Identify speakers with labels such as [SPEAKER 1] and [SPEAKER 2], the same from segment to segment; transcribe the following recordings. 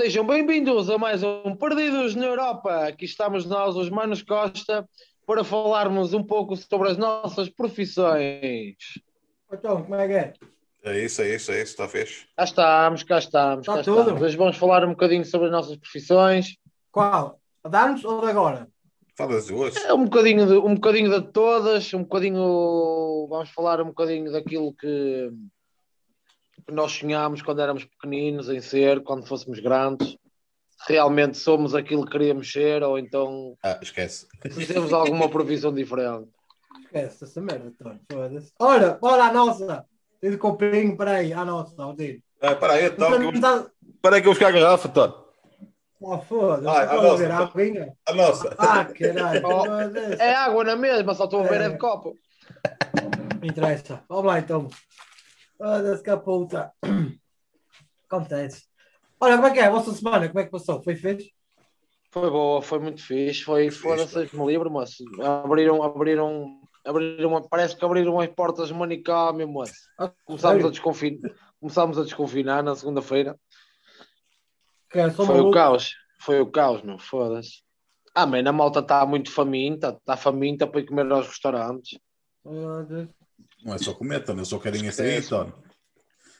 [SPEAKER 1] Sejam bem-vindos a mais um Perdidos na Europa. Aqui estamos nós, os Manos Costa, para falarmos um pouco sobre as nossas profissões.
[SPEAKER 2] Então, como é que é?
[SPEAKER 3] É isso, é isso, é isso, está fixe.
[SPEAKER 1] Cá estamos, cá estamos,
[SPEAKER 2] Está
[SPEAKER 1] cá
[SPEAKER 2] tudo.
[SPEAKER 1] estamos. Hoje vamos falar um bocadinho sobre as nossas profissões.
[SPEAKER 2] Qual? A dar-nos ou de agora?
[SPEAKER 3] Fala das duas.
[SPEAKER 1] É um bocadinho de, um bocadinho de todas, um bocadinho. Vamos falar um bocadinho daquilo que, que nós sonhámos quando éramos pequeninos em ser, quando fôssemos grandes. Realmente somos aquilo que queríamos ser, ou então
[SPEAKER 3] Ah, esquece.
[SPEAKER 1] se temos alguma profissão diferente.
[SPEAKER 2] Esquece essa merda, Tony. Foda-se. Ora, bora à nossa. Tem de copinho, peraí, à nossa, ao dedo.
[SPEAKER 3] Ah, para aí, então, que eu, aí que eu vou buscar a garrafa, Tony.
[SPEAKER 2] Oh, foda-se. A
[SPEAKER 3] nossa,
[SPEAKER 2] ver a
[SPEAKER 3] então. A nossa.
[SPEAKER 2] Ah, caralho.
[SPEAKER 1] Oh,
[SPEAKER 2] foda-se.
[SPEAKER 1] É água na mesma, só estou a ver é
[SPEAKER 2] É.
[SPEAKER 1] de copo.
[SPEAKER 2] Não interessa. Vamos lá então. Foda-se que a puta. Acontece. Olha, como é que é a vossa semana? Como é que passou? Foi fixe?
[SPEAKER 1] Foi boa, foi muito fixe. Foi fora seis me livre, moço. Abriram, abriram, abriram, parece que abriram as portas do manicômio, moço. Começámos a, desconfinar, começámos a desconfinar na segunda-feira.
[SPEAKER 2] É,
[SPEAKER 1] Foi o
[SPEAKER 2] maluco.
[SPEAKER 1] caos, foi o caos, meu, foda-se. Ah, man, a malta está muito faminta, está faminta para ir comer aos restaurantes.
[SPEAKER 2] Foda-se.
[SPEAKER 3] Não é só comer, Tony, eu só quero ir sair,
[SPEAKER 1] Esquece.
[SPEAKER 3] Tony.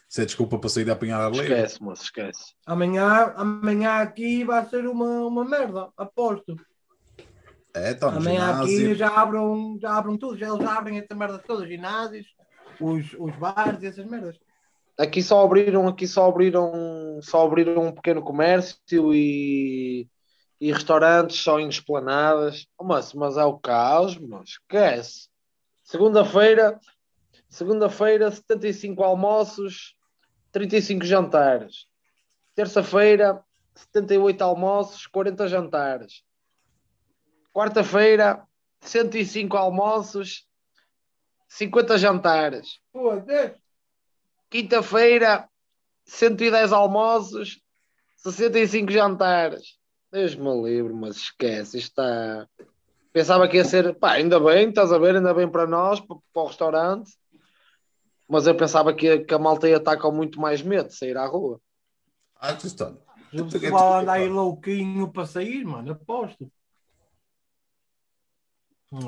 [SPEAKER 3] Isso é desculpa para sair a apanhar a lei.
[SPEAKER 1] Esquece, moço, esquece.
[SPEAKER 2] Amanhã, amanhã aqui vai ser uma, uma merda, aposto.
[SPEAKER 3] É, Tony,
[SPEAKER 2] Amanhã aqui
[SPEAKER 3] ginásio.
[SPEAKER 2] já abram, já abram tudo, já eles abrem essa merda toda, os ginásios, os, os bares e essas merdas.
[SPEAKER 1] Aqui só abriram, aqui só abriram, só abriram um pequeno comércio e, e restaurantes só em esplanadas. Oh, mas, mas é o caos, mas esquece. Segunda-feira, segunda-feira, 75 almoços, 35 jantares. Terça-feira, 78 almoços, 40 jantares. Quarta-feira, 105 almoços, 50 jantares. Quinta-feira, 110 almoços, 65 jantares. Deus me livre, mas esquece. Está. Pensava que ia ser. Pá, ainda bem, estás a ver? Ainda bem para nós, para, para o restaurante. Mas eu pensava que, a- que a malta ia estar com muito mais medo de sair à rua.
[SPEAKER 3] Ah, que Tony.
[SPEAKER 2] O pessoal anda aí louquinho para sair, mano, aposto.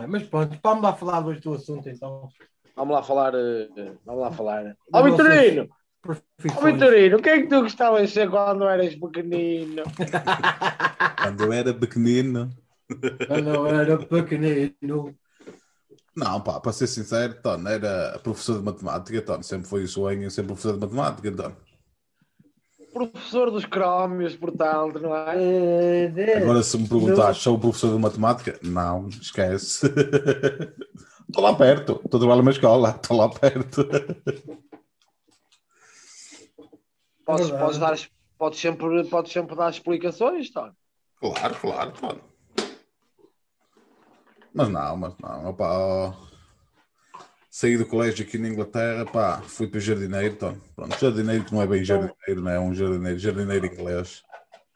[SPEAKER 2] É? Mas pronto, vamos lá falar hoje do assunto então.
[SPEAKER 1] Vamos lá falar. eh, Vamos lá falar. Ó Vitorino! Ó
[SPEAKER 2] Profissões.
[SPEAKER 1] Vitorino, o que é que tu gostavas de ser quando eras pequenino?
[SPEAKER 3] Quando eu era pequenino.
[SPEAKER 2] Quando eu era pequenino.
[SPEAKER 3] Não, pá, para ser sincero, Tony, era professor de matemática, Tony. Sempre foi o sonho ser professor de matemática, Tony.
[SPEAKER 1] Professor dos crómios, portanto, não é?
[SPEAKER 2] Eh,
[SPEAKER 3] Agora, se me perguntares, sou professor de matemática? Não, esquece. Estou lá perto. Estou a trabalhar numa escola. Estou lá perto.
[SPEAKER 1] Podes,
[SPEAKER 2] verdade.
[SPEAKER 1] podes, dar, podes, sempre, podes sempre dar explicações, Tony.
[SPEAKER 3] Claro, claro, claro. Mas não, mas não. Opá, ó. Saí do colégio aqui na Inglaterra, pá, fui para jardineiro, Tony. Pronto, jardineiro que não é bem jardineiro, não é um jardineiro, jardineiro inglês.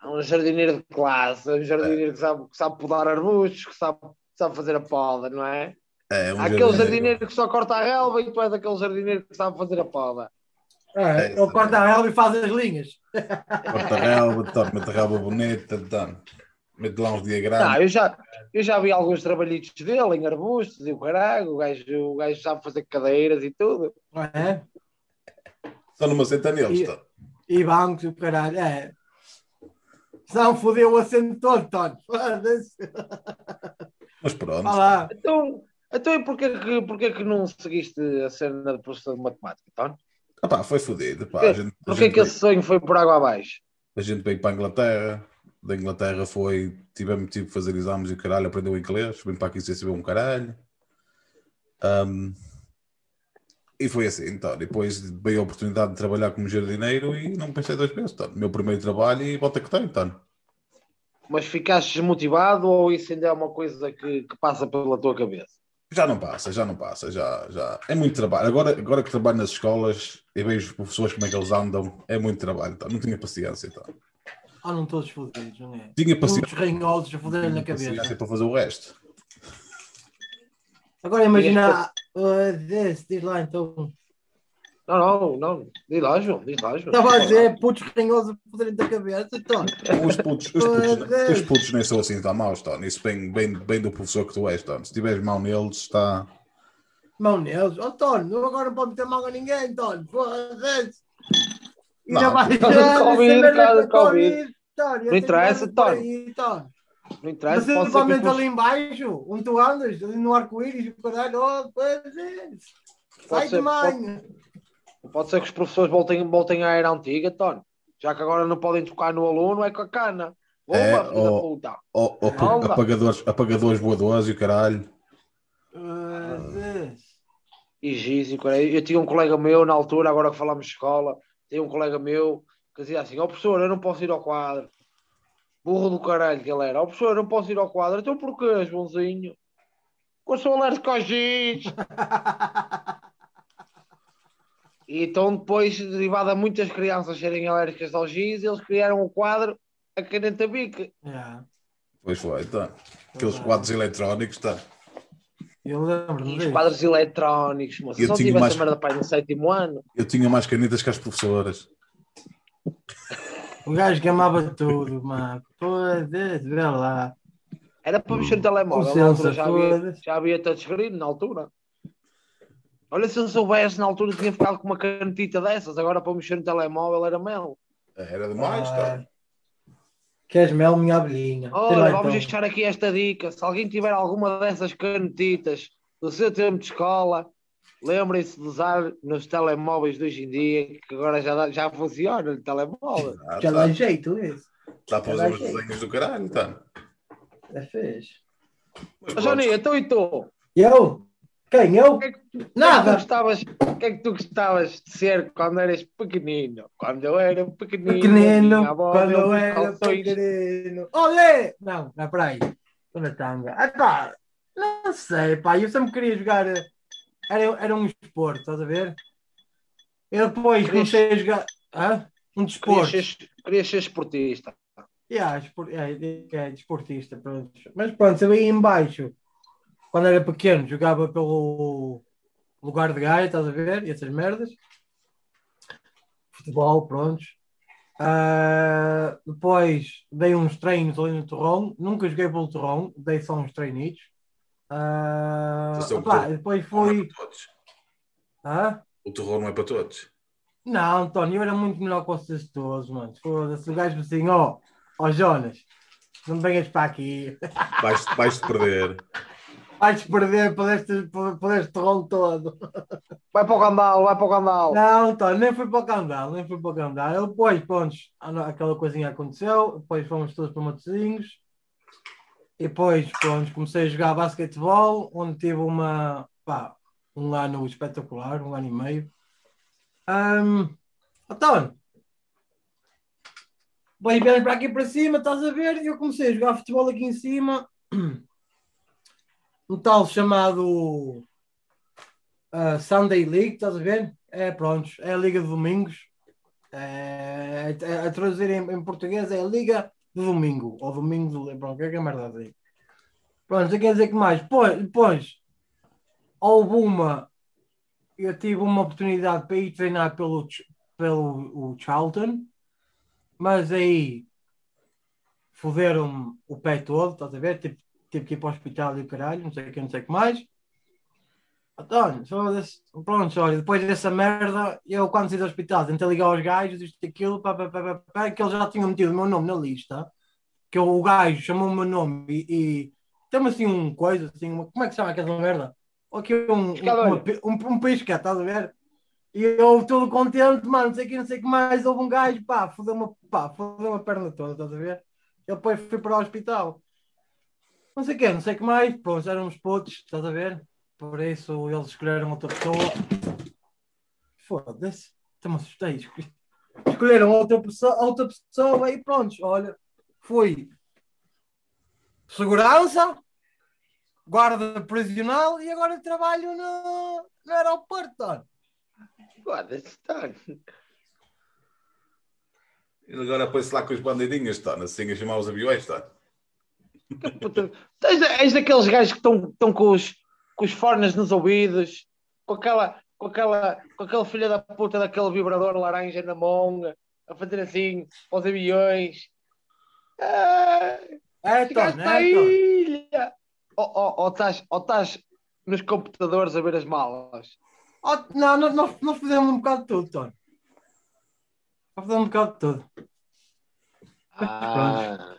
[SPEAKER 1] É um jardineiro de classe, é um jardineiro que, sabe, que sabe podar arbustos, que sabe, sabe fazer a poda, não é?
[SPEAKER 3] É um
[SPEAKER 1] Há aquele jardineiro que só corta a relva e tu és aquele jardineiro que sabe fazer a poda.
[SPEAKER 2] É, ele corta a relva e faz as linhas.
[SPEAKER 3] Corta a relva, mete a relva bonita, Tony. Mete lá uns
[SPEAKER 1] Não,
[SPEAKER 3] diagramas.
[SPEAKER 1] eu já, eu já vi alguns trabalhitos dele em arbustos e o caralho, o gajo, o gajo sabe fazer cadeiras e tudo.
[SPEAKER 2] não É?
[SPEAKER 3] Só não me aceita neles,
[SPEAKER 2] E-
[SPEAKER 3] Tony.
[SPEAKER 2] E bancos e o caralho. É. Senão fodeu o acento todo, Tony. Foda-se.
[SPEAKER 3] Mas pronto.
[SPEAKER 2] Vá lá.
[SPEAKER 1] Então, então e porquê que, porquê que não seguiste a cena de professor de matemática, Tony?
[SPEAKER 3] Ah, pá, foi fodido. Pá. A gente, a
[SPEAKER 1] Porquê
[SPEAKER 3] gente
[SPEAKER 1] que
[SPEAKER 3] veio-
[SPEAKER 1] esse sonho foi por água abaixo?
[SPEAKER 3] A gente veio para a Inglaterra, da Inglaterra foi, tivemos tipo fazer exames e o caralho, aprendeu inglês, vim para aqui sem saber um caralho. Um, e foi assim, então. Depois veio a oportunidade de trabalhar como jardineiro e não pensei duas vezes, então. Meu primeiro trabalho e volta que tenho, então.
[SPEAKER 1] Mas ficaste desmotivado ou isso ainda é uma coisa que, que passa pela tua cabeça?
[SPEAKER 3] Já não passa, já não passa, já, já. É muito trabalho. Agora, agora que trabalho nas escolas e vejo os professores como é que eles andam, é muito trabalho, então. Não tinha paciência, então.
[SPEAKER 2] Ah, não todos fodidos, não é?
[SPEAKER 3] Tinha paciência,
[SPEAKER 2] Muitos ranhosos a foder na cabeça.
[SPEAKER 3] para fazer o resto.
[SPEAKER 2] Agora imagina. desse, diz lá então.
[SPEAKER 1] Não, não, não. Diz lá, João. Diz lá, João.
[SPEAKER 2] Estava a dizer putos ranhosos a fazerem da cabeça, Tony.
[SPEAKER 3] Os putos, os, putos, os putos nem são assim tão maus, Tony. Isso bem, bem, bem do professor que tu és, Tony. Se tiveres mal neles, está.
[SPEAKER 2] Mão neles. Oh, Tony, agora não pode meter mal a ninguém, Tony. Foda-se. E
[SPEAKER 3] Não,
[SPEAKER 2] já vai
[SPEAKER 1] por causa de Covid, por causa de
[SPEAKER 2] merda
[SPEAKER 1] Covid.
[SPEAKER 2] Tony.
[SPEAKER 1] Não interessa,
[SPEAKER 2] Tony.
[SPEAKER 1] Não
[SPEAKER 2] Mas
[SPEAKER 1] interessa. Pode que
[SPEAKER 2] principalmente ali embaixo, onde tu andas, ali no arco-íris, o caralho, oh, pois é. Sai
[SPEAKER 1] Pode
[SPEAKER 2] de
[SPEAKER 1] ser-
[SPEAKER 2] manhã.
[SPEAKER 1] Pode ser que os professores voltem, voltem à era antiga, Tony. Já que agora não podem tocar no aluno, é com a cana. Bomba,
[SPEAKER 3] É,
[SPEAKER 1] filho da
[SPEAKER 3] oh.
[SPEAKER 1] puta.
[SPEAKER 3] Oh, oh,
[SPEAKER 1] Calma.
[SPEAKER 3] apagadores, apagadores voadores e o caralho.
[SPEAKER 2] Pois é.
[SPEAKER 1] E cara. Eu tinha um colega meu na altura, agora que falamos de escola, tinha um colega meu que dizia assim: Ó oh, professor, eu não posso ir ao quadro. Burro do caralho que ele era. Ó oh, professor, eu não posso ir ao quadro. Então porquê, Joãozinho? Porque eu sou alérgico ao giz. E então depois, derivado a muitas crianças serem alérgicas ao giz, eles criaram o quadro a caneta bica.
[SPEAKER 2] Yeah.
[SPEAKER 3] Pois foi, tá. Aqueles quadros eletrónicos, tá.
[SPEAKER 2] Eu lembro-me
[SPEAKER 1] E os quadros eletrónicos, moça.
[SPEAKER 3] Eu
[SPEAKER 1] Só
[SPEAKER 3] tinha
[SPEAKER 1] tive
[SPEAKER 3] mais-
[SPEAKER 1] essa merda pai no sétimo ano.
[SPEAKER 3] Eu tinha mais canitas que as professoras.
[SPEAKER 2] O gajo que amava tudo, mano. Pois é, vê lá.
[SPEAKER 1] Era para mexer no telemóvel.
[SPEAKER 2] O
[SPEAKER 1] Na altura já havia,
[SPEAKER 2] foda-se.
[SPEAKER 1] já havia touchscreen na altura. Olha, se eu soubesse na altura tinha ficado com uma canetita dessas. Agora para mexer no telemóvel era mel.
[SPEAKER 3] Era demais, tá.
[SPEAKER 2] Ah, Queres mel, minha abelhinha?
[SPEAKER 1] Olha,
[SPEAKER 2] lá,
[SPEAKER 1] vamos
[SPEAKER 2] então.
[SPEAKER 1] deixar aqui esta dica. Se alguém tiver alguma dessas canetitas do seu tempo de escola, lembrem-se de usar nos telemóveis de hoje em dia, que agora já, dá- já funciona no telemóvel.
[SPEAKER 3] Ah,
[SPEAKER 2] Já
[SPEAKER 3] tá.
[SPEAKER 2] dá jeito isso.
[SPEAKER 3] Dá para usar os desenhos do caralho, tá.
[SPEAKER 2] É fez.
[SPEAKER 3] Mas
[SPEAKER 1] Johnny, então e tu?
[SPEAKER 2] Eu? Quem? Eu?
[SPEAKER 1] O que é que tu
[SPEAKER 2] Nada.
[SPEAKER 1] o que é que tu gostavas de ser quando eras pequenino? Quando eu era pequenino,
[SPEAKER 2] Pequenino, quando eu era
[SPEAKER 1] calções.
[SPEAKER 2] pequenino. Olê! Não, não, peraí. Estou na tanga. Ah, pá, não sei, pá, eu sempre queria jogar. Era, era um esporte, estás a ver? Eu depois
[SPEAKER 1] Querias-
[SPEAKER 2] comecei a jogar. Hã? Um
[SPEAKER 1] Querias
[SPEAKER 2] desporto.
[SPEAKER 1] ser, querias ser esportista.
[SPEAKER 2] Yeah, espor- é, é, é desportista, pronto. Mas pronto, eu aí em baixo, quando era pequeno, jogava pelo lugar de Gaia, estás a ver? E essas merdas. Futebol, prontos. Ah, depois dei uns treinos ali no Torrão. Nunca joguei pelo Torrão, dei só uns treinitos. Ah, opá, depois
[SPEAKER 3] Não é todos.
[SPEAKER 2] Hã?
[SPEAKER 3] O terror não é para todos.
[SPEAKER 2] Não, António, eu era muito melhor que vocês todos, mano. Foda-se, o gajo assim, ó, ó Jonas, não venhas para aqui.
[SPEAKER 3] Vais- Vais-te perder.
[SPEAKER 2] Vais perder por este, por, por este rolo todo.
[SPEAKER 1] Vai para o Candal, vai para o Candal.
[SPEAKER 2] Não, António, nem fui para o Candal, nem fui para o depois, pronto, aquela coisinha aconteceu, depois fomos todos para Matosinhos. E depois, pronto, comecei a jogar basquetebol, onde tive uma, pá, um ano espetacular, um ano e meio. Um, António, depois viemos para aqui para cima, estás a ver? Eu comecei a jogar futebol aqui em cima. Um tal chamado uh, Sunday League, estás a ver? É pronto, é a Liga de Domingos. É, é, a traduzir em, em português é a Liga de Domingo, ou Domingo de pronto, o que é que é merda assim? Pronto, quer dizer que mais? Depois, depois houve uma, eu tive uma oportunidade para ir treinar pelo, pelo o Charlton, mas aí foderam-me o pé todo, estás a ver? Tive, tive que ir para o hospital e o caralho, não sei o que, não sei o que mais. António, foda-se. Pronto, olha, depois dessa merda, eu quando saí do hospital tentei ligar aos gajos, isto e aquilo, pá, pá, pá, pá, que eles já tinham metido o meu nome na lista, que o gajo chamou o meu nome e, e tem assim um coisa, assim, uma- como é que se chama aquela merda? Aqui um, um, uma um, um pisca, estás a ver? E eu todo contente, mano, não sei o que, não sei o que mais, houve um gajo, pá, fodeu-me pá, fodeu a perna toda, estás a ver? Eu depois fui para o hospital. Não sei o que, não sei o que mais, pronto, eram uns putos, estás a ver? Por isso eles escolheram outra pessoa. Foda-se, até me assustei. Escolheram outra pessoa, outra pessoa e pronto, olha, fui segurança, guarda prisional e agora trabalho no, no aeroporto.
[SPEAKER 1] Tony.
[SPEAKER 3] E agora põe-se lá com os bandeirinhas, tá? Assim a chamar os aviões, tá?
[SPEAKER 1] Puta, És, és daqueles gajos que estão com os, com os fones nos ouvidos, com aquela, com, aquela, com aquele filho da puta daquele vibrador laranja na monga, a fazer assim para os aviões. Ah,
[SPEAKER 2] É, Tony,
[SPEAKER 1] à
[SPEAKER 2] é,
[SPEAKER 1] ilha! Ou estás nos computadores a ver as malas?
[SPEAKER 2] Oh, não, nós, nós, fizemos um bocado de tudo, Tony. Nós fizemos um bocado de tudo.
[SPEAKER 1] Ah,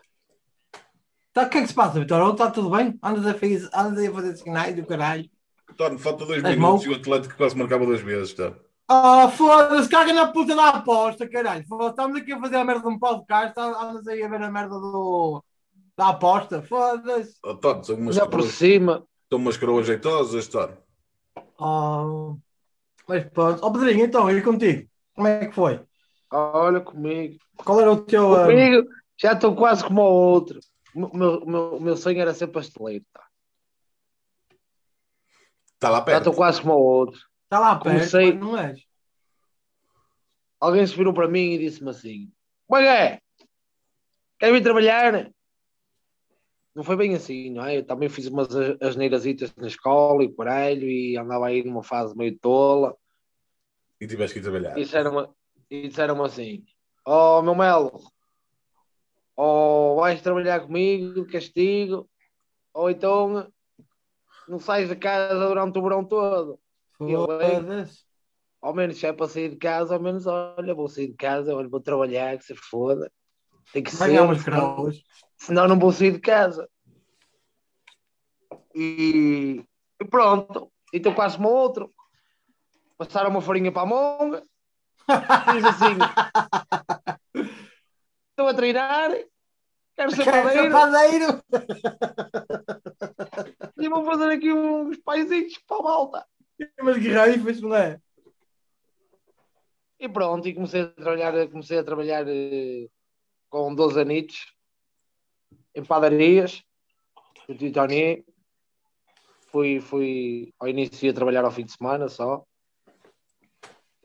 [SPEAKER 2] Tá, o que é que se passa, Vitor? Está tudo bem? Andas a fazer, andas aí a fazer sinais do caralho.
[SPEAKER 3] Torno, falta dois
[SPEAKER 2] És
[SPEAKER 3] minutos
[SPEAKER 2] mau?
[SPEAKER 3] e o Atlético quase marcava duas vezes. Tá?
[SPEAKER 2] Oh, foda-se, caga na puta da aposta, caralho. Estamos aqui a fazer a merda de um podcast, tá- andas aí a ver a merda do, da aposta. Foda-se.
[SPEAKER 3] Oh, Torno, são umas,
[SPEAKER 1] já por
[SPEAKER 3] coroas,
[SPEAKER 1] cima.
[SPEAKER 3] são umas coroas jeitosas, Torno.
[SPEAKER 2] Oh, mas pronto. Ó Pedrinho, então, e contigo? Como é que foi?
[SPEAKER 1] Olha comigo.
[SPEAKER 2] Qual era o teu. ah,
[SPEAKER 1] Comigo já estou quase como o outro. O meu, meu, meu sonho era ser pasteleiro. Tá?
[SPEAKER 3] Está lá
[SPEAKER 1] Já
[SPEAKER 3] perto.
[SPEAKER 1] estou quase como o outro.
[SPEAKER 2] Está lá perto,
[SPEAKER 1] Comecei-
[SPEAKER 2] mas não és.
[SPEAKER 1] Alguém se virou para mim e disse-me assim: Como é que é? Quer vir trabalhar? Não foi bem assim, não é? Eu também fiz umas asneirasitas na escola e caralho e andava aí numa fase meio tola.
[SPEAKER 3] E tiveste que ir trabalhar.
[SPEAKER 1] E disseram-me e disseram assim: Oh, meu Melo, ou vais trabalhar comigo de castigo, ou então não sais de casa durante o verão todo.
[SPEAKER 2] Foda-se.
[SPEAKER 1] Ao menos se é para sair de casa, ao menos olha, vou sair de casa, olha, vou trabalhar, que se foda. Tem que
[SPEAKER 2] Vai
[SPEAKER 1] ser,
[SPEAKER 2] umas
[SPEAKER 1] senão, senão não vou sair de casa. E, e pronto, e estou quase como outro. Passaram uma farinha para a monga, diz assim: estou a treinar, quero ser
[SPEAKER 2] Quero ser
[SPEAKER 1] padeiro e vou fazer aqui uns paizinhos para a malta.
[SPEAKER 2] Mas guerreiros, não é?
[SPEAKER 1] E pronto, e comecei a trabalhar, comecei a trabalhar eh, com 12 anitos em padarias, no Titani. Fui, fui ao início ia trabalhar ao fim de semana só.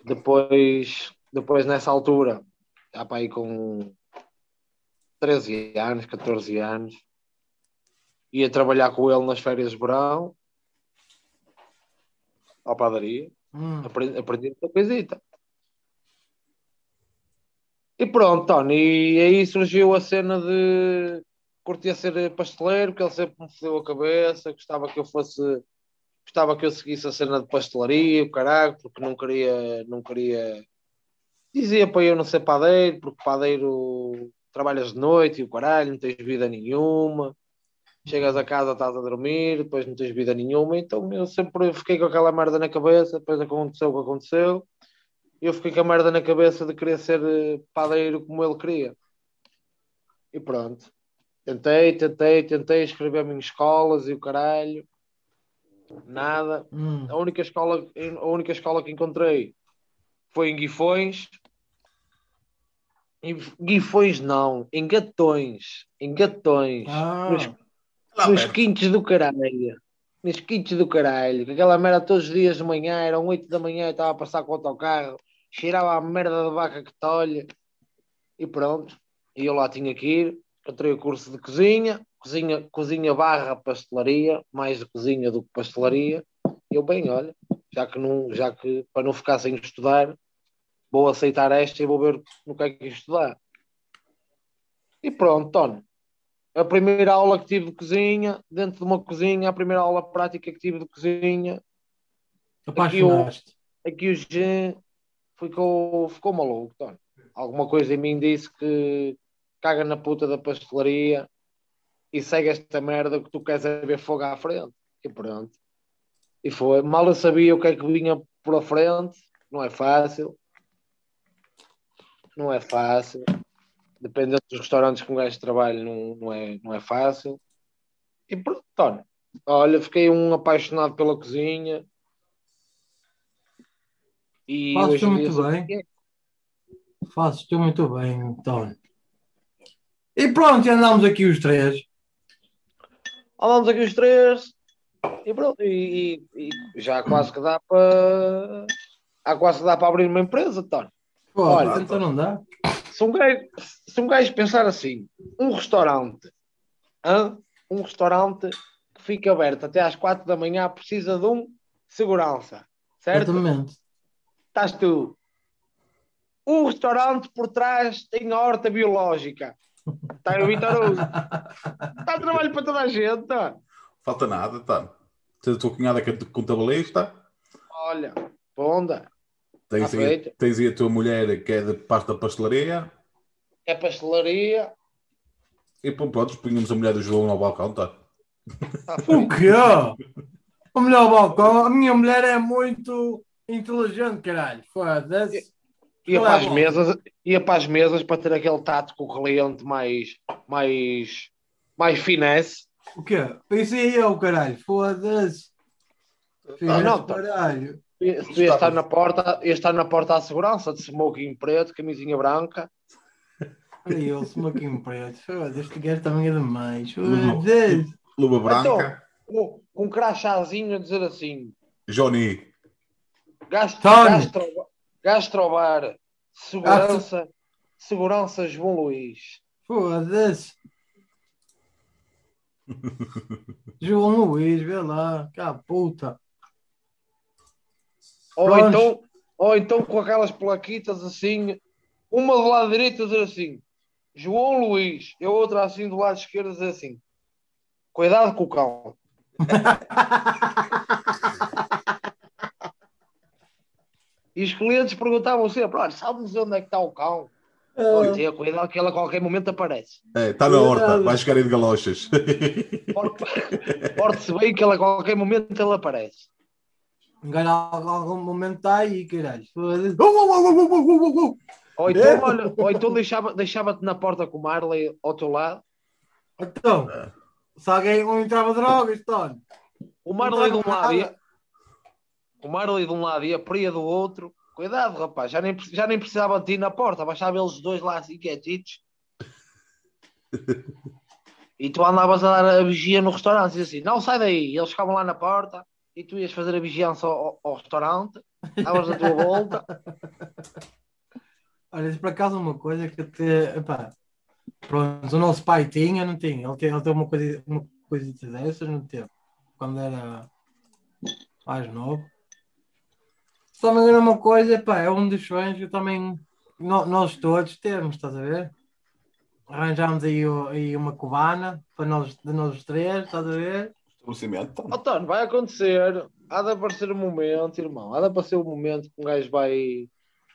[SPEAKER 1] Depois, depois nessa altura, já para aí com 13 anos, 14 anos, ia trabalhar com ele nas férias de verão, à padaria.
[SPEAKER 2] Hum.
[SPEAKER 1] Aprendi, aprendi muita coisita. E pronto, Tony, e aí surgiu a cena de curtia ser pasteleiro, que ele sempre me fodeu a cabeça, gostava que eu fosse, gostava que eu seguisse a cena de pastelaria, o caralho, porque não queria, não queria, dizia para eu não ser padeiro, porque padeiro trabalhas de noite e o caralho, não tens vida nenhuma, chegas a casa, estás a dormir, depois não tens vida nenhuma, então eu sempre fiquei com aquela merda na cabeça, depois aconteceu o que aconteceu, e eu fiquei com a merda na cabeça de querer ser eh, padeiro como ele queria. E pronto. Tentei, tentei, tentei inscrever-me em escolas e o caralho. Nada.
[SPEAKER 2] Hum.
[SPEAKER 1] A única escola, a única escola que encontrei foi em Guifões. Em Guifões não, em Gatões. Em Gatões.
[SPEAKER 2] Ah.
[SPEAKER 1] Nos
[SPEAKER 3] Lá
[SPEAKER 1] nos quintos do caralho. Nos quintos do caralho. Que aquela merda todos os dias de manhã, eram 8 da manhã, eu estava a passar com o autocarro, cheirava a merda da vaca que tolha. E pronto. E eu lá tinha que ir. Entrei o curso de cozinha, cozinha, cozinha barra pastelaria, mais de cozinha do que pastelaria. E eu, bem, olha, já que, não, já que para não ficar sem estudar, vou aceitar esta e vou ver no que é que estudar. E pronto, Tony a primeira aula que tive de cozinha, dentro de uma cozinha, a primeira aula prática que tive de cozinha,
[SPEAKER 2] Apaixonaste.
[SPEAKER 1] aqui o G ficou, ficou maluco. Tony. Alguma coisa em mim disse que caga na puta da pastelaria e segue esta merda que tu queres é ver fogo à frente. E pronto. E foi. Mal eu sabia o que é que vinha por a frente, não é fácil. Não é fácil. Dependendo dos restaurantes que um gajo trabalha, não, não, é, não é fácil. E pronto, Tony. Olha, fiquei um apaixonado pela cozinha. E
[SPEAKER 2] Fazes
[SPEAKER 1] hoje em dia
[SPEAKER 2] muito bem. Tu muito bem, então. E pronto, andamos aqui os três.
[SPEAKER 1] Andamos aqui os três e pronto, e, e- e já quase que dá para. Há quase que dá para abrir uma empresa, Tony.
[SPEAKER 2] Pô,
[SPEAKER 1] Olha,
[SPEAKER 2] então não dá.
[SPEAKER 1] Se um, gajo, se um gajo pensar assim, um restaurante, hã? um restaurante que fica aberto até às quatro da manhã precisa de um segurança. certo?
[SPEAKER 2] Exatamente.
[SPEAKER 1] Estás tu. O restaurante por trás tem horta biológica. Está o Vitor Hugo. Está trabalho para toda a gente. tá?
[SPEAKER 3] Falta nada, tá. Tens a tua cunhada que é contabilista.
[SPEAKER 1] Olha, ponda.
[SPEAKER 3] Tens,
[SPEAKER 1] Tá
[SPEAKER 3] aí, tens aí a tua mulher que é de pasta pastelaria.
[SPEAKER 1] É pastelaria.
[SPEAKER 3] E pô, pronto, punhamos a mulher do João ao balcão, tá?
[SPEAKER 2] O quê? O melhor balcão. A minha mulher é muito inteligente, caralho. Foda-se.
[SPEAKER 1] Ia para as mesas, ia para as mesas para ter aquele tato com o cliente mais, mais, mais finesse.
[SPEAKER 2] O quê? Pensei eu, caralho. Foda-se.
[SPEAKER 1] Ah, não,
[SPEAKER 2] Finesse,
[SPEAKER 1] Se tu ia estar na porta, ia estar na porta à segurança de smoking preto, camisinha branca.
[SPEAKER 2] Olha ele, smoking preto. Foda-se, este gajo também é demais.
[SPEAKER 3] Luva branca.
[SPEAKER 1] Então, com, com um crachazinho a dizer assim:
[SPEAKER 3] Johnny.
[SPEAKER 1] gastro, gastro, gastrobar, segurança, segurança João Luís.
[SPEAKER 2] Foda-se. João Luís, vê lá. Cá, puta.
[SPEAKER 1] Ou
[SPEAKER 2] Pronto.
[SPEAKER 1] então, ou então com aquelas plaquitas assim, uma do lado direito a dizer assim: João Luís, e a outra assim do lado esquerdo a dizer assim: Cuidado com o cão. E os clientes perguntavam sempre: Olha, sabes onde é que está o cão? Olha, tenha cuidado que ele a qualquer momento aparece.
[SPEAKER 3] É, está na horta, vai chegar aí de galochas.
[SPEAKER 1] Porte- Porte-se bem que ele a qualquer momento ele aparece.
[SPEAKER 2] Um gajo algum momento está aí, caralho.
[SPEAKER 1] Ou
[SPEAKER 2] É.
[SPEAKER 1] então, olha, ou então deixava- deixava-te na porta com o Marley ao teu lado.
[SPEAKER 2] Então, se alguém não entrava drogas, Tony.
[SPEAKER 1] O Marley de um lado e
[SPEAKER 2] nada.
[SPEAKER 1] o Marley de um lado e a Priya do outro. Cuidado, rapaz, já nem, já nem precisava de ti na porta, baixava eles dois lá assim quietitos. E tu andavas a dar a vigia no restaurante, e assim, não sai daí. Eles ficavam lá na porta e tu ias fazer a vigilância ao, ao- restaurante, davas a tua volta.
[SPEAKER 2] Olha, por acaso uma coisa que até, epá, pronto, o nosso pai tinha, não tinha. Ele teve, ele uma coisa, uma coisa dessas, não teve. Quando era mais novo. Não me engano, uma coisa, epá, é um dos sonhos que também, no- nós todos temos, estás a ver? Arranjámos aí, aí uma cubana para nós, de nós três, estás a ver?
[SPEAKER 3] Estabelecimento,
[SPEAKER 1] Ó, Tony, vai acontecer, há de aparecer um momento, irmão, há de aparecer um momento que um gajo vai,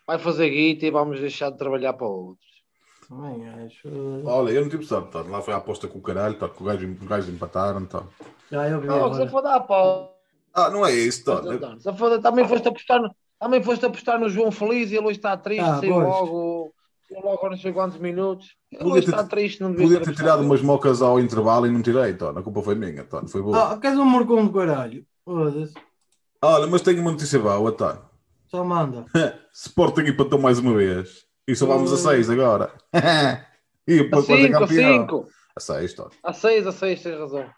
[SPEAKER 1] vai fazer guita e vamos deixar de trabalhar para outros.
[SPEAKER 2] Também acho.
[SPEAKER 3] Olha, eu não tive sorte, tá? lá foi a aposta com o caralho, tá? que o gajo- os gajos empataram. Tá?
[SPEAKER 2] Já eu vi
[SPEAKER 1] Não, for dar pau.
[SPEAKER 3] Ah, não é isso, tá?
[SPEAKER 1] For- Também foste apostar no, também foste apostar no João Feliz e ele hoje está triste,
[SPEAKER 2] Ah, pois.
[SPEAKER 1] logo, logo não sei quantos minutos.
[SPEAKER 3] Podia ter-
[SPEAKER 1] triste, não devia
[SPEAKER 3] Podia
[SPEAKER 1] ter
[SPEAKER 3] tirado umas mocas ao intervalo e não tirei, tá? a culpa foi minha, tá? foi boa.
[SPEAKER 2] Ah, queres um morcão de caralho? Foda-se.
[SPEAKER 3] Olha, mas tenho uma notícia boa, tá?
[SPEAKER 2] Só manda.
[SPEAKER 3] Sporting empatou mais uma vez. E só vamos a
[SPEAKER 2] Ui.
[SPEAKER 3] 6 agora. e
[SPEAKER 1] A
[SPEAKER 3] depois vai ser
[SPEAKER 1] 5, a
[SPEAKER 3] campeão.
[SPEAKER 1] 5,
[SPEAKER 3] A 6, tá?
[SPEAKER 1] a 6, a 6, tens razão.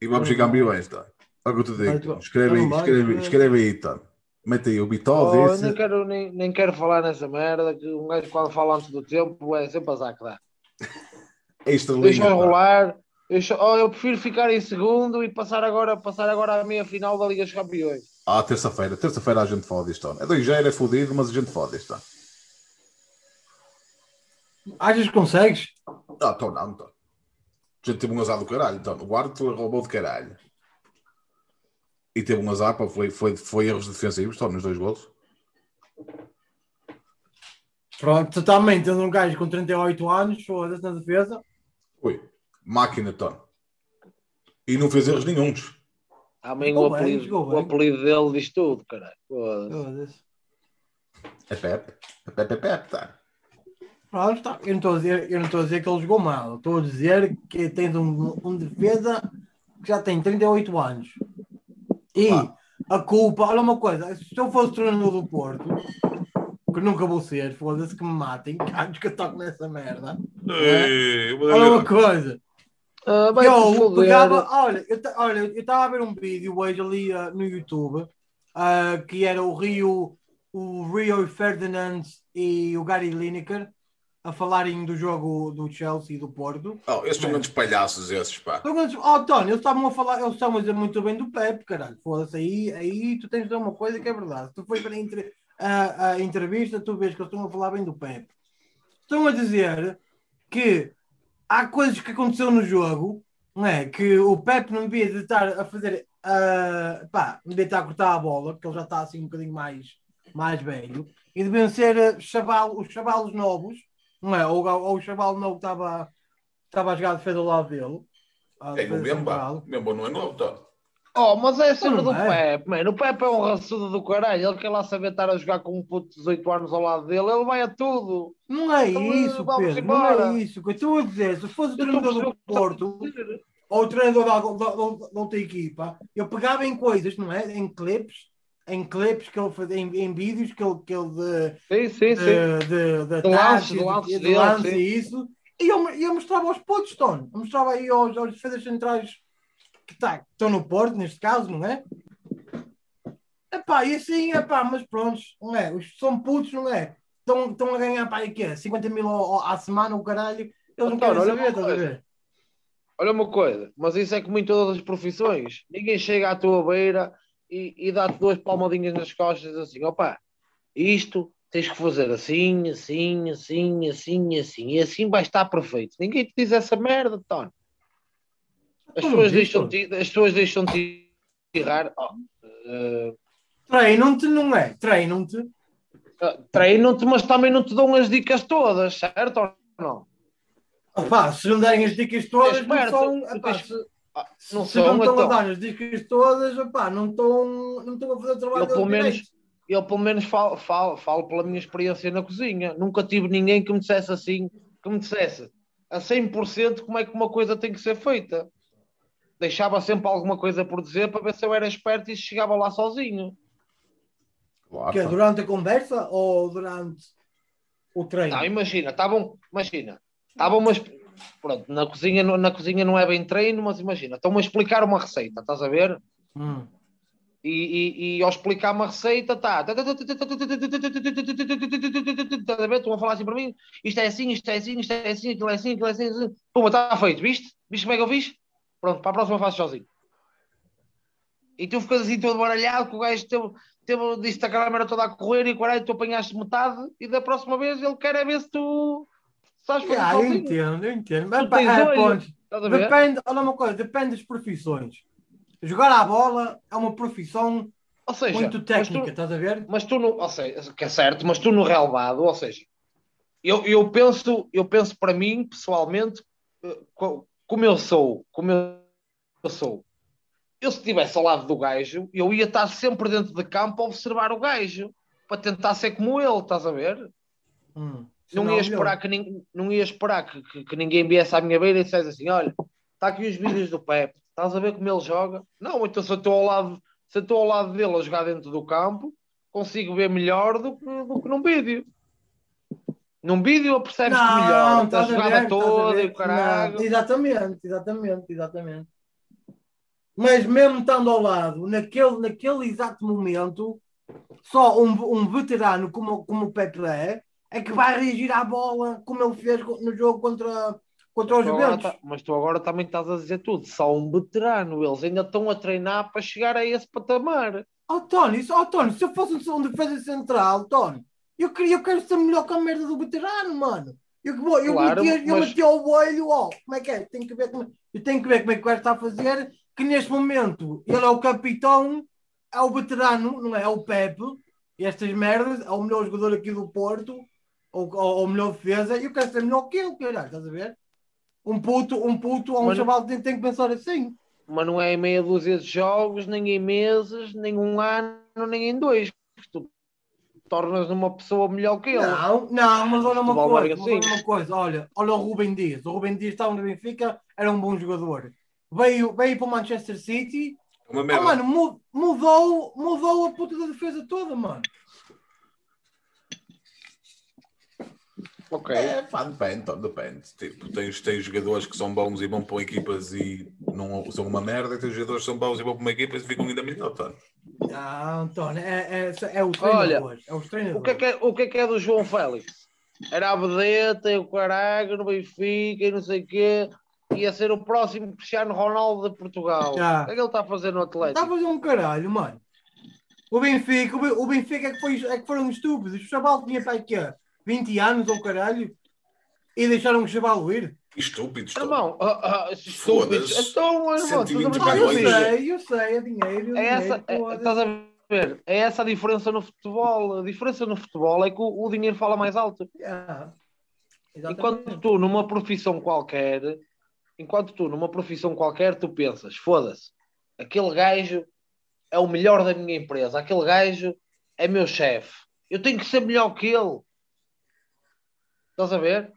[SPEAKER 3] E vamos ser campeões, tá? Olha o que eu te digo. Escreve aí, escreve,
[SPEAKER 2] vai.
[SPEAKER 3] escreve aí, tá? Mete aí o
[SPEAKER 1] Oh,
[SPEAKER 3] Bitó
[SPEAKER 1] eu
[SPEAKER 3] desse.
[SPEAKER 1] nem, quero, nem, nem quero falar nessa merda, que um gajo quando fala antes do tempo é sempre azar que dá.
[SPEAKER 3] Extra
[SPEAKER 1] Deixa
[SPEAKER 3] linha.
[SPEAKER 1] eu rolar. Deixa, oh, eu prefiro ficar em segundo e passar agora, passar agora à meia final da Liga dos Campeões.
[SPEAKER 3] Ah, terça-feira. Terça-feira a gente fode isto. É 2 é fodido, mas a gente fode isto.
[SPEAKER 2] Achas que consegues?
[SPEAKER 3] Ah, então não, então. A gente teve um azar do caralho. Então, o árbitro roubou de caralho. E teve um azar, pá, foi, foi, foi erros defensivos, só nos dois gols.
[SPEAKER 2] Pronto, também tens um gajo com 38 anos, foda-se na defesa.
[SPEAKER 3] Ui, máquina, Tom. E não fez erros nenhuns.
[SPEAKER 1] Também
[SPEAKER 2] Jogou
[SPEAKER 1] o apelido, o apelido dele diz tudo, caralho. Foda-se.
[SPEAKER 3] É Pepe. É Pepe, é Pepe, tá.
[SPEAKER 2] Pronto, tá. Eu não estou a dizer, eu não estou a dizer que ele jogou mal. Estou a dizer que tens um, um defesa que já tem 38 anos. E a culpa, olha uma coisa, se eu fosse treinador do Porto, que nunca vou ser, foda-se que me matem, caros que eu toco nessa merda.
[SPEAKER 3] Ei,
[SPEAKER 2] Olha uma coisa.
[SPEAKER 1] Ah,
[SPEAKER 2] eu pegava, olha, eu olha, eu estava a ver um vídeo hoje ali ah, no YouTube ah, que era o Rio, o Rio Ferdinand e o Gary Lineker a falarem do jogo do Chelsea e do Porto.
[SPEAKER 3] Oh, esses são
[SPEAKER 2] É.
[SPEAKER 3] grandes palhaços esses, pá.
[SPEAKER 2] Então, mas, Oh, Tony, eles estavam a falar, eles estavam a dizer muito bem do Pepe, caralho. Foda-se, aí, aí tu tens de dizer uma coisa que é verdade. Se tu foi para a, entre- a- a entrevista, tu vês que eles estão a falar bem do Pepe. Estão a dizer que há coisas que aconteceu no jogo, não é? Que o Pepe não devia de estar a fazer, ah, pá, não devia estar a cortar a bola, porque ele já está assim um bocadinho mais, mais velho. E deviam ser ah, chaval, os chavalos novos, não é? Ou, ou o chavalo novo que estava, estava a jogar a defesa ao lado dele.
[SPEAKER 3] Tem o
[SPEAKER 2] central.
[SPEAKER 3] O Memba não é novo, tá?
[SPEAKER 1] Oh, mas é a cena
[SPEAKER 2] Não
[SPEAKER 1] do
[SPEAKER 2] é.
[SPEAKER 1] Pepe, mano. O Pepe é um raçudo do caralho. Ele quer lá saber estar a jogar com um puto de 18 anos ao lado dele. Ele vai a tudo.
[SPEAKER 2] Não é
[SPEAKER 1] Então,
[SPEAKER 2] isso, Pedro,
[SPEAKER 1] embora.
[SPEAKER 2] não é isso. Que eu estou a dizer, se fosse o treinador do Porto ou o treinador da, da, da- da outra equipa, eu pegava em coisas, não é? Em clipes, em clipes que ele fazia, em, em vídeos que ele, que ele de,
[SPEAKER 1] Sim, sim, sim.
[SPEAKER 2] de, de, de,
[SPEAKER 1] lances, de
[SPEAKER 2] de, lance e isso, e eu, eu mostrava aos putos, Tony. Eu mostrava aí aos, aos defesas centrais que, tá, que estão no Porto, neste caso, não é? Epá, e assim, epá, mas pronto, não é? Os são putos, não é? Estão, estão a ganhar, pá, e quê? 50 mil à semana, o caralho. Eles não
[SPEAKER 1] Então,
[SPEAKER 2] querem saber, estás a ver?
[SPEAKER 1] Olha uma coisa, mas isso é como em todas as profissões. Ninguém chega à tua beira e, e dá-te duas palmadinhas nas costas assim: opa, isto tens que fazer assim, assim, assim, assim, assim, e assim vai estar perfeito. Ninguém te diz essa merda, Tony. As pessoas deixam-te as pessoas deixam-te errar. Oh, eh,
[SPEAKER 2] Treinam-te, não é? Treinam-te.
[SPEAKER 1] eh, Treinam-te, mas também não te dão as dicas todas, certo ou não?
[SPEAKER 2] Opá, se não derem as dicas todas, não são. se,
[SPEAKER 1] Ah, não
[SPEAKER 2] se não estão a dar as dicas todas, opá, não estão, não estão a fazer o trabalho
[SPEAKER 1] Eu, pelo menos,
[SPEAKER 2] direito.
[SPEAKER 1] eu pelo menos falo, falo, falo pela minha experiência na cozinha. Nunca tive ninguém que me dissesse assim, que me dissesse a 100% como é que uma coisa tem que ser feita. Deixava sempre alguma coisa por dizer para ver se eu era esperto e chegava lá sozinho.
[SPEAKER 3] Claro,
[SPEAKER 2] Que é durante a conversa ou durante o treino?
[SPEAKER 1] Não, imagina, estavam, imagina, estavam umas, pronto, na cozinha, não- na cozinha não é bem treino, mas imagina, estão-me a explicar uma receita, estás a ver?
[SPEAKER 2] Hum.
[SPEAKER 1] E, e, e ao explicar uma receita, tá. Estás a ver? Estão a falar assim para mim. Isto é assim, isto é assim, isto é assim, aquilo é assim, aquilo é assim. assim. Puma, está feito, viste? Viste como é que eu fiz? Pronto, para a próxima faço sozinho. E tu ficas assim todo baralhado, que o gajo teve, teve, disse-te a câmera toda a correr e o caralho, tu apanhaste metade e da próxima vez ele quer é ver se tu sabes fazer
[SPEAKER 2] Ah, eu
[SPEAKER 1] sozinho.
[SPEAKER 2] entendo, eu entendo. Mas, pá, é,
[SPEAKER 1] ver?
[SPEAKER 2] Depende, olha uma coisa, depende das profissões. Jogar à bola é uma profissão
[SPEAKER 1] Ou seja,
[SPEAKER 2] muito
[SPEAKER 1] mas tu-
[SPEAKER 2] técnica, estás a ver?
[SPEAKER 1] mas tu no, ou seja, que é certo, mas tu no relevado, ou seja, eu, eu penso, eu penso para mim, pessoalmente, eh, co- como eu sou, como eu sou, eu se estivesse ao lado do gajo, eu ia estar sempre dentro de campo a observar o gajo, para tentar ser como ele, estás a ver?
[SPEAKER 2] Hum.
[SPEAKER 1] Não
[SPEAKER 2] Senão,
[SPEAKER 1] ia
[SPEAKER 2] meu,
[SPEAKER 1] esperar, que, nin- não ia esperar que, que, que ninguém viesse à minha beira e dissesse assim: olha, está aqui os vídeos do Pepe, estás a ver como ele joga? Não, então se eu estou ao lado, se estou ao lado dele a jogar dentro do campo, consigo ver melhor do que, do que num vídeo. Num vídeo percebes-te
[SPEAKER 2] Não,
[SPEAKER 1] melhor, a
[SPEAKER 2] estás a
[SPEAKER 1] jogada
[SPEAKER 2] ver,
[SPEAKER 1] toda e o caralho.
[SPEAKER 2] Não, exatamente, exatamente, exatamente. Mas mesmo estando ao lado, naquele, naquele exato momento, só um, um veterano como, como o Pepe é, é que vai reagir à bola como ele fez no jogo contra, contra os Juventus.
[SPEAKER 1] tá- mas tu agora também estás a dizer tudo, só um veterano, eles ainda estão a treinar para chegar a esse patamar.
[SPEAKER 2] Oh, Tony, isso- oh, Tony, se eu fosse um defesa central, Tony, eu, queria, eu quero ser melhor que a merda do veterano, mano. Eu, eu,
[SPEAKER 1] Claro,
[SPEAKER 2] meti, eu
[SPEAKER 1] mas-
[SPEAKER 2] meti ao olho, ó, como é que é? Tenho que ver como, eu tenho que ver como é que o está a fazer, que neste momento ele é o capitão, é o veterano, não é? É o Pepe, e estas merdas, é o melhor jogador aqui do Porto, ou, ou, ou o melhor defesa, e eu quero ser melhor que ele, caralho, estás a ver? Um puto, um puto ou um
[SPEAKER 1] Mas-
[SPEAKER 2] chaval tem, tem que pensar assim.
[SPEAKER 1] mas não é em meia dúzia de jogos, nem em meses, nem um ano, nem em dois. Tu tornas uma pessoa melhor que ele.
[SPEAKER 2] Não, não, mas olha uma
[SPEAKER 1] Futebol
[SPEAKER 2] coisa, mas olha
[SPEAKER 1] assim.
[SPEAKER 2] uma coisa, olha, olha o Rubem Dias. O Rubem Dias estava no Benfica, era um bom jogador. Veio, veio para o Manchester City,
[SPEAKER 3] Uma
[SPEAKER 2] oh, mano, mu- mudou, mudou a puta da defesa toda, mano.
[SPEAKER 1] Ok.
[SPEAKER 3] É, pá, depende, então, depende. Tipo, tens, tens jogadores que são bons e vão para equipas e não são uma merda, e tens jogadores que são bons e vão para uma equipa e ficam ainda melhor, tá?
[SPEAKER 2] Não, António, é, é, é os
[SPEAKER 1] Olha,
[SPEAKER 2] treinadores. é
[SPEAKER 1] O
[SPEAKER 2] treinadores.
[SPEAKER 1] que é que é, o que é, que é do João Félix? era a vedeta e o caralho no Benfica e não sei o quê. Ia ser o próximo Cristiano Ronaldo de Portugal.
[SPEAKER 2] Já.
[SPEAKER 1] O que é que ele está a fazer no
[SPEAKER 2] Está a
[SPEAKER 1] Atlético?
[SPEAKER 2] fazer um caralho, mano. O Benfica, o Ben- o Benfica é que, foi, é que foram estúpidos. O Chaval tinha para aqui 20 anos ou caralho e deixaram o Chaval ir.
[SPEAKER 3] Estúpido, estúpido.
[SPEAKER 1] Irmão, ah, ah, estúpidos. Então, irmão, tu
[SPEAKER 3] 120
[SPEAKER 1] não
[SPEAKER 2] Ah, eu sei, eu sei, é dinheiro.
[SPEAKER 1] É essa, é, estás a ver? É essa a diferença no futebol. A diferença no futebol é que o, o dinheiro fala mais alto.
[SPEAKER 2] Yeah.
[SPEAKER 1] Enquanto tu, numa profissão qualquer, enquanto tu, numa profissão qualquer, tu pensas, foda-se, aquele gajo é o melhor da minha empresa, aquele gajo é meu chefe, eu tenho que ser melhor que ele. Estás a ver?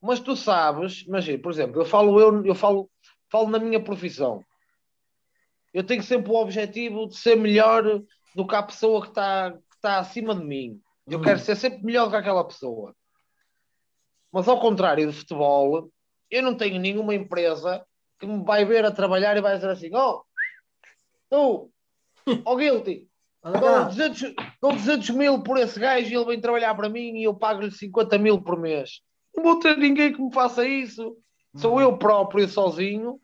[SPEAKER 1] Mas tu sabes, imagina, por exemplo, eu falo eu, eu falo, falo na minha profissão. Eu tenho sempre o objetivo de ser melhor do que a pessoa que está que está acima de mim. Eu
[SPEAKER 2] Hum.
[SPEAKER 1] quero ser sempre melhor do que aquela pessoa. Mas ao contrário do futebol, eu não tenho nenhuma empresa que me vai ver a trabalhar e vai dizer assim: Oh, tu, oh Guilty, dou
[SPEAKER 2] cá.
[SPEAKER 1] 200, dou 200 mil por esse gajo e ele vem trabalhar para mim e eu pago-lhe 50 mil por mês. Não vou ter ninguém que me faça isso. Sou eu próprio, sozinho,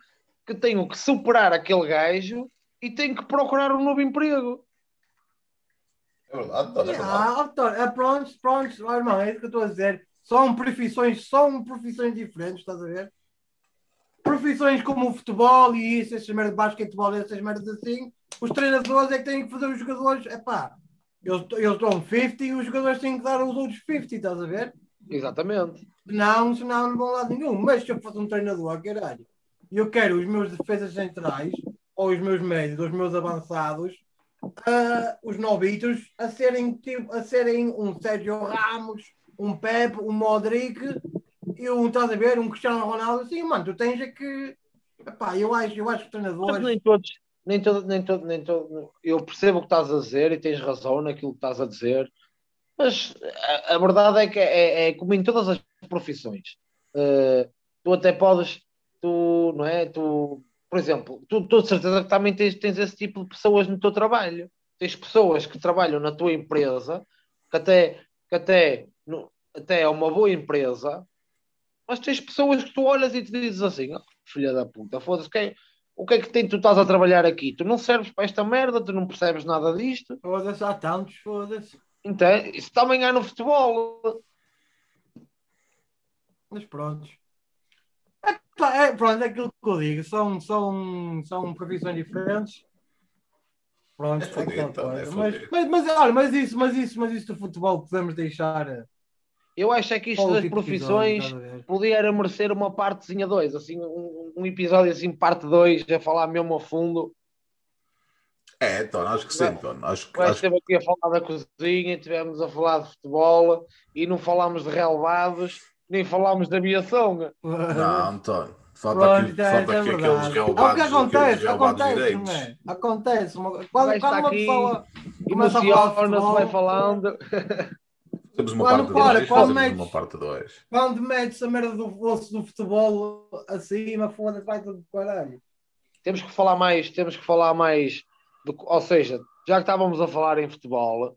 [SPEAKER 1] que tenho que superar aquele gajo e tenho que procurar um novo emprego.
[SPEAKER 3] É verdade, António, é verdade.
[SPEAKER 2] Ah, António, é pronto, pronto, irmão, é isso que eu estou a dizer. São profissões, são profissões diferentes, estás a ver? Profissões como o futebol e isso, essas merdas de basquetebol, essas merdas assim, os treinadores é que têm que fazer os jogadores, é pá, eles, eles dão 50 e os jogadores têm que dar os outros 50, estás a ver?
[SPEAKER 1] Exatamente.
[SPEAKER 2] Não, senão não vão lá nenhum. Mas se eu fosse um treinador, caralho, eu quero os meus defesas centrais, ou os meus médios, ou os meus avançados, ah, os novitos, a serem, tipo, a serem um Sérgio Ramos, um Pepe, um Modric e um, estás a ver, um Cristiano Ronaldo. Assim, mano, tu tens é que. Epá, eu acho, eu acho que
[SPEAKER 1] Mas
[SPEAKER 2] treinadores.
[SPEAKER 1] nem todos, nem todo, nem todo, nem todo, eu percebo o que estás a dizer e tens razão naquilo que estás a dizer, mas a, a verdade é que é, é como em todas as profissões. Eh, tu até podes, tu, não é? Tu, por exemplo, tu, tu de certeza que também tens, tens esse tipo de pessoas no teu trabalho. Tens pessoas que trabalham na tua empresa, que até, que até, no- até é uma boa empresa, mas tens pessoas que tu olhas e te dizes assim, "Oh, filha da puta, foda-se, quem, o que é que tem, tu estás a trabalhar aqui? Tu não serves para esta merda, tu não percebes nada disto.
[SPEAKER 2] Foda-se, há tantos, foda-se.
[SPEAKER 1] Então, isso também há no futebol.
[SPEAKER 2] Mas pronto. É, é, pronto, é aquilo que eu digo. São, são, são profissões diferentes. Pronto,
[SPEAKER 3] É
[SPEAKER 2] aquela
[SPEAKER 3] então, é
[SPEAKER 2] mas, mas, mas, olha, mas isso, mas isso, mas isso do futebol podemos deixar.
[SPEAKER 1] Eu acho é que isto das
[SPEAKER 2] outro
[SPEAKER 1] profissões podia merecer uma partezinha 2, assim, um, um episódio assim, parte 2, a falar mesmo a fundo.
[SPEAKER 3] É, António, acho que sim, António. Acho que. Acho...
[SPEAKER 1] esteve aqui a falar da cozinha, estivemos a falar de futebol e não falámos de relevados, nem falámos de aviação.
[SPEAKER 3] Não, António. Falta
[SPEAKER 2] Pronto,
[SPEAKER 3] aqui,
[SPEAKER 2] é,
[SPEAKER 3] falta
[SPEAKER 2] é
[SPEAKER 3] aqui aqueles
[SPEAKER 2] É o que
[SPEAKER 3] relevados,
[SPEAKER 2] acontece,
[SPEAKER 3] relevados
[SPEAKER 2] acontece, não é? Acontece. Quando, quando uma
[SPEAKER 1] aqui,
[SPEAKER 2] pessoa começa a falar
[SPEAKER 1] vai falando.
[SPEAKER 3] Temos uma
[SPEAKER 2] Quando
[SPEAKER 3] parte
[SPEAKER 2] para,
[SPEAKER 3] 2,
[SPEAKER 2] quando
[SPEAKER 3] fazemos
[SPEAKER 2] metes-
[SPEAKER 3] uma parte 2.
[SPEAKER 2] quando metes a merda do osso do futebol acima, foda-se, vai tudo caralho.
[SPEAKER 1] temos que falar mais, temos que falar mais, do- ou seja, já que estávamos a falar em futebol,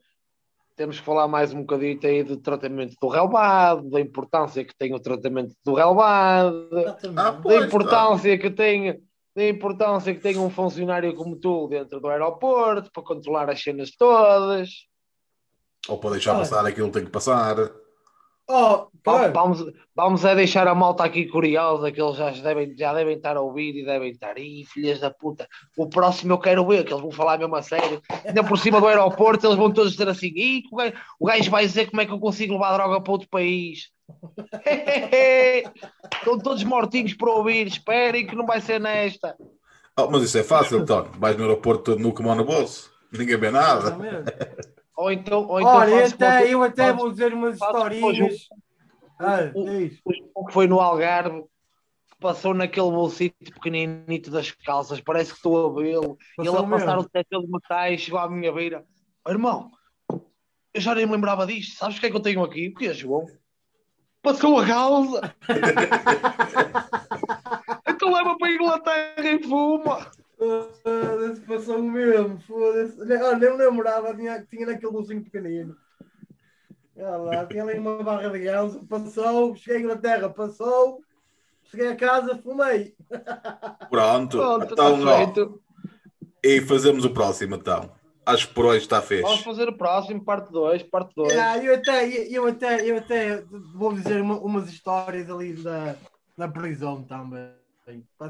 [SPEAKER 1] temos que falar mais um bocadinho aí do tratamento do relevado, da importância que tem o tratamento do
[SPEAKER 2] Exatamente.
[SPEAKER 3] Ah,
[SPEAKER 1] da
[SPEAKER 3] Pois,
[SPEAKER 1] importância que tem, da importância que tem um funcionário como tu dentro do aeroporto para controlar as cenas todas.
[SPEAKER 3] Ou para deixar
[SPEAKER 2] Olha.
[SPEAKER 3] passar aquilo que tem que passar.
[SPEAKER 2] Oh, claro.
[SPEAKER 1] Vamos, vamos a deixar a malta aqui curiosa, que eles já devem, já devem estar a ouvir e devem estar, ih, filhas da puta, o próximo eu quero ver, que eles vão falar mesmo a sério. Ainda por cima do aeroporto, eles vão todos dizer assim, ih, o gajo, o gajo vai dizer como é que eu consigo levar droga para outro país. Estão todos mortinhos para ouvir, esperem que não vai ser nesta.
[SPEAKER 3] Oh, mas isso é fácil, António. Vais no aeroporto todo nu com mão no bolso. Ninguém vê nada.
[SPEAKER 1] Ou então, ou então
[SPEAKER 2] Olha, até,
[SPEAKER 1] tu-
[SPEAKER 2] eu até vou dizer umas historinhas. Ah,
[SPEAKER 1] o-
[SPEAKER 2] diz.
[SPEAKER 1] o que foi no Algarve, passou naquele bolsito pequeninito das calças, parece que estou a vê-lo. E ele a passar
[SPEAKER 2] mesmo.
[SPEAKER 1] o detector de metais, chegou à minha beira. "Oh, irmão, eu já nem me lembrava disto. Sabes o que é que eu tenho aqui? O que é, João? Passou a causa. então leva para a Inglaterra e fuma.
[SPEAKER 2] Foda-se, passou mesmo. Foda-se. Ah, nem me lembrava, tinha, tinha naquele bolsinho pequenino. Olha lá, tinha ali uma barra de ganso, passou, cheguei à Inglaterra, passou, cheguei a casa, fumei.
[SPEAKER 3] Pronto,
[SPEAKER 1] Pronto,
[SPEAKER 3] então,
[SPEAKER 1] está
[SPEAKER 3] ó,
[SPEAKER 1] feito.
[SPEAKER 3] e fazemos o próximo então. Acho que por hoje está
[SPEAKER 1] Vamos
[SPEAKER 3] fecho.
[SPEAKER 1] fazer o próximo, parte 2, parte 2.
[SPEAKER 2] Ah, eu, até, eu, até, eu até vou dizer uma- umas histórias ali da, da prisão também.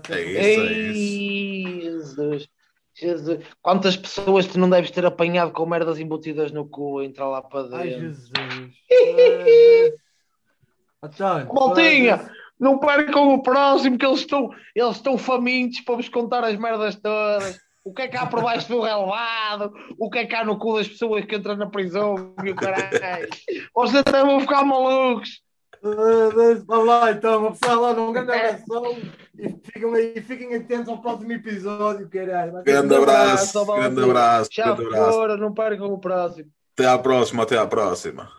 [SPEAKER 2] Ser-
[SPEAKER 3] É isso, é isso.
[SPEAKER 1] Jesus. Jesus. Quantas pessoas tu não deves ter apanhado com merdas embutidas no cu a entrar lá para
[SPEAKER 2] Ai,
[SPEAKER 1] dentro?
[SPEAKER 2] Jesus. Ai, António,
[SPEAKER 1] Maltinha, não percam o próximo que eles estão, eles estão famintos para vos contar as merdas todas. O que é que há por baixo do relevado? O que é que há no cu das pessoas que entram na prisão? E o caralho. Vocês até vão ficar malucos.
[SPEAKER 2] Uh, Vamos lá então, uma pessoa lá num grande abração e fiquem, aí, fiquem atentos ao próximo episódio, caralho. Ser
[SPEAKER 3] Grande
[SPEAKER 2] um
[SPEAKER 3] abraço,
[SPEAKER 1] abraço,
[SPEAKER 3] grande abraço,
[SPEAKER 1] Já
[SPEAKER 3] grande abraço.
[SPEAKER 1] fora, não percam o próximo.
[SPEAKER 3] Até à próxima, até à próxima.